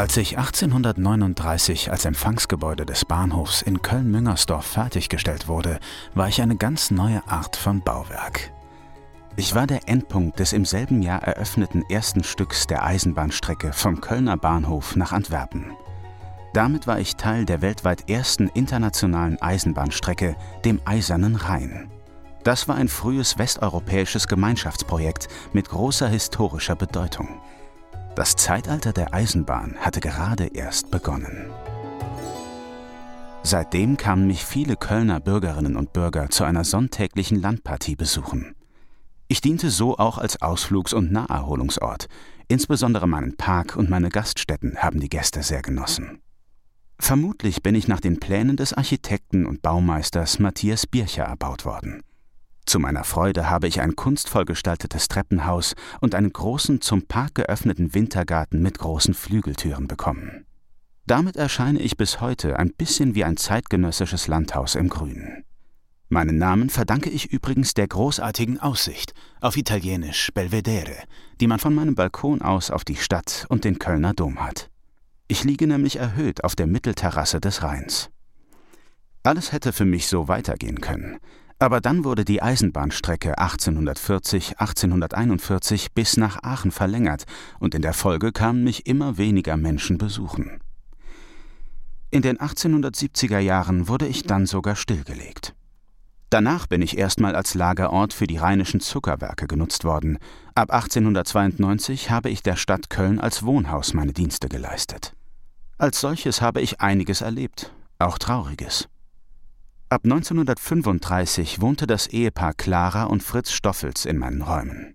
Als ich 1839 als Empfangsgebäude des Bahnhofs in Köln-Müngersdorf fertiggestellt wurde, war ich eine ganz neue Art von Bauwerk. Ich war der Endpunkt des im selben Jahr eröffneten ersten Stücks der Eisenbahnstrecke vom Kölner Bahnhof nach Antwerpen. Damit war ich Teil der weltweit ersten internationalen Eisenbahnstrecke, dem Eisernen Rhein. Das war ein frühes westeuropäisches Gemeinschaftsprojekt mit großer historischer Bedeutung. Das Zeitalter der Eisenbahn hatte gerade erst begonnen. Seitdem kamen mich viele Kölner Bürgerinnen und Bürger zu einer sonntäglichen Landpartie besuchen. Ich diente so auch als Ausflugs- und Naherholungsort. Insbesondere meinen Park und meine Gaststätten haben die Gäste sehr genossen. Vermutlich bin ich nach den Plänen des Architekten und Baumeisters Matthias Bircher erbaut worden. Zu meiner Freude habe ich ein kunstvoll gestaltetes Treppenhaus und einen großen, zum Park geöffneten Wintergarten mit großen Flügeltüren bekommen. Damit erscheine ich bis heute ein bisschen wie ein zeitgenössisches Landhaus im Grünen. Meinen Namen verdanke ich übrigens der großartigen Aussicht, auf Italienisch Belvedere, die man von meinem Balkon aus auf die Stadt und den Kölner Dom hat. Ich liege nämlich erhöht auf der Mittelterrasse des Rheins. Alles hätte für mich so weitergehen können, aber dann wurde die Eisenbahnstrecke 1840, 1841 bis nach Aachen verlängert und in der Folge kamen mich immer weniger Menschen besuchen. In den 1870er Jahren wurde ich dann sogar stillgelegt. Danach bin ich erstmal als Lagerort für die rheinischen Zuckerwerke genutzt worden. Ab 1892 habe ich der Stadt Köln als Wohnhaus meine Dienste geleistet. Als solches habe ich einiges erlebt, auch Trauriges. Ab 1935 wohnte das Ehepaar Clara und Fritz Stoffels in meinen Räumen.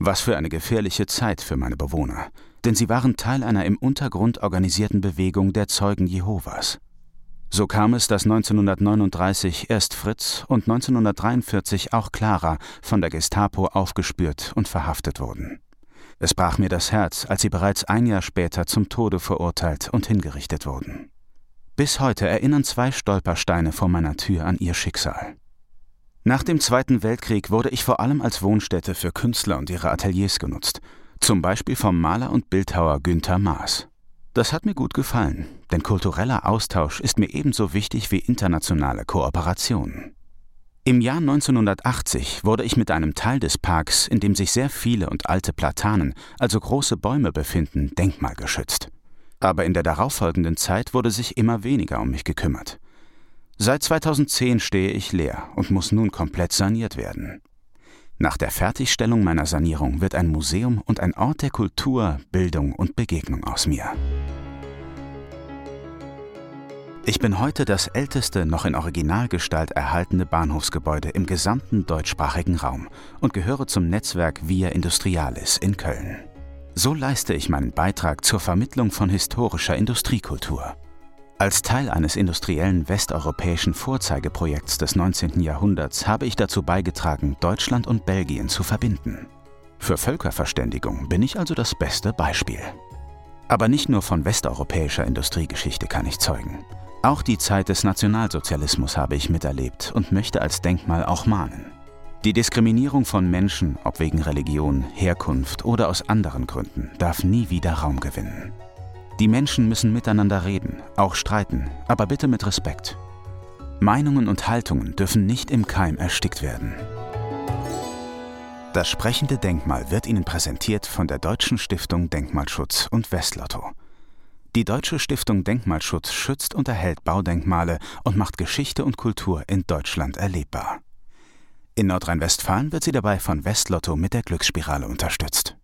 Was für eine gefährliche Zeit für meine Bewohner, denn sie waren Teil einer im Untergrund organisierten Bewegung der Zeugen Jehovas. So kam es, dass 1939 erst Fritz und 1943 auch Clara von der Gestapo aufgespürt und verhaftet wurden. Es brach mir das Herz, als sie bereits ein Jahr später zum Tode verurteilt und hingerichtet wurden. Bis heute erinnern zwei Stolpersteine vor meiner Tür an ihr Schicksal. Nach dem Zweiten Weltkrieg wurde ich vor allem als Wohnstätte für Künstler und ihre Ateliers genutzt, zum Beispiel vom Maler und Bildhauer Günther Maas. Das hat mir gut gefallen, denn kultureller Austausch ist mir ebenso wichtig wie internationale Kooperation. Im Jahr 1980 wurde ich mit einem Teil des Parks, in dem sich sehr viele und alte Platanen, also große Bäume befinden, denkmalgeschützt aber in der darauffolgenden Zeit wurde sich immer weniger um mich gekümmert. Seit 2010 stehe ich leer und muss nun komplett saniert werden. Nach der Fertigstellung meiner Sanierung wird ein Museum und ein Ort der Kultur, Bildung und Begegnung aus mir. Ich bin heute das älteste noch in Originalgestalt erhaltene Bahnhofsgebäude im gesamten deutschsprachigen Raum und gehöre zum Netzwerk Via Industrialis in Köln. So leiste ich meinen Beitrag zur Vermittlung von historischer Industriekultur. Als Teil eines industriellen westeuropäischen Vorzeigeprojekts des 19. Jahrhunderts habe ich dazu beigetragen, Deutschland und Belgien zu verbinden. Für Völkerverständigung bin ich also das beste Beispiel. Aber nicht nur von westeuropäischer Industriegeschichte kann ich zeugen. Auch die Zeit des Nationalsozialismus habe ich miterlebt und möchte als Denkmal auch mahnen. Die Diskriminierung von Menschen, ob wegen Religion, Herkunft oder aus anderen Gründen, darf nie wieder Raum gewinnen. Die Menschen müssen miteinander reden, auch streiten, aber bitte mit Respekt. Meinungen und Haltungen dürfen nicht im Keim erstickt werden. Das sprechende Denkmal wird Ihnen präsentiert von der Deutschen Stiftung Denkmalschutz und Westlotto. Die Deutsche Stiftung Denkmalschutz schützt und erhält Baudenkmale und macht Geschichte und Kultur in Deutschland erlebbar. In Nordrhein-Westfalen wird sie dabei von Westlotto mit der Glücksspirale unterstützt.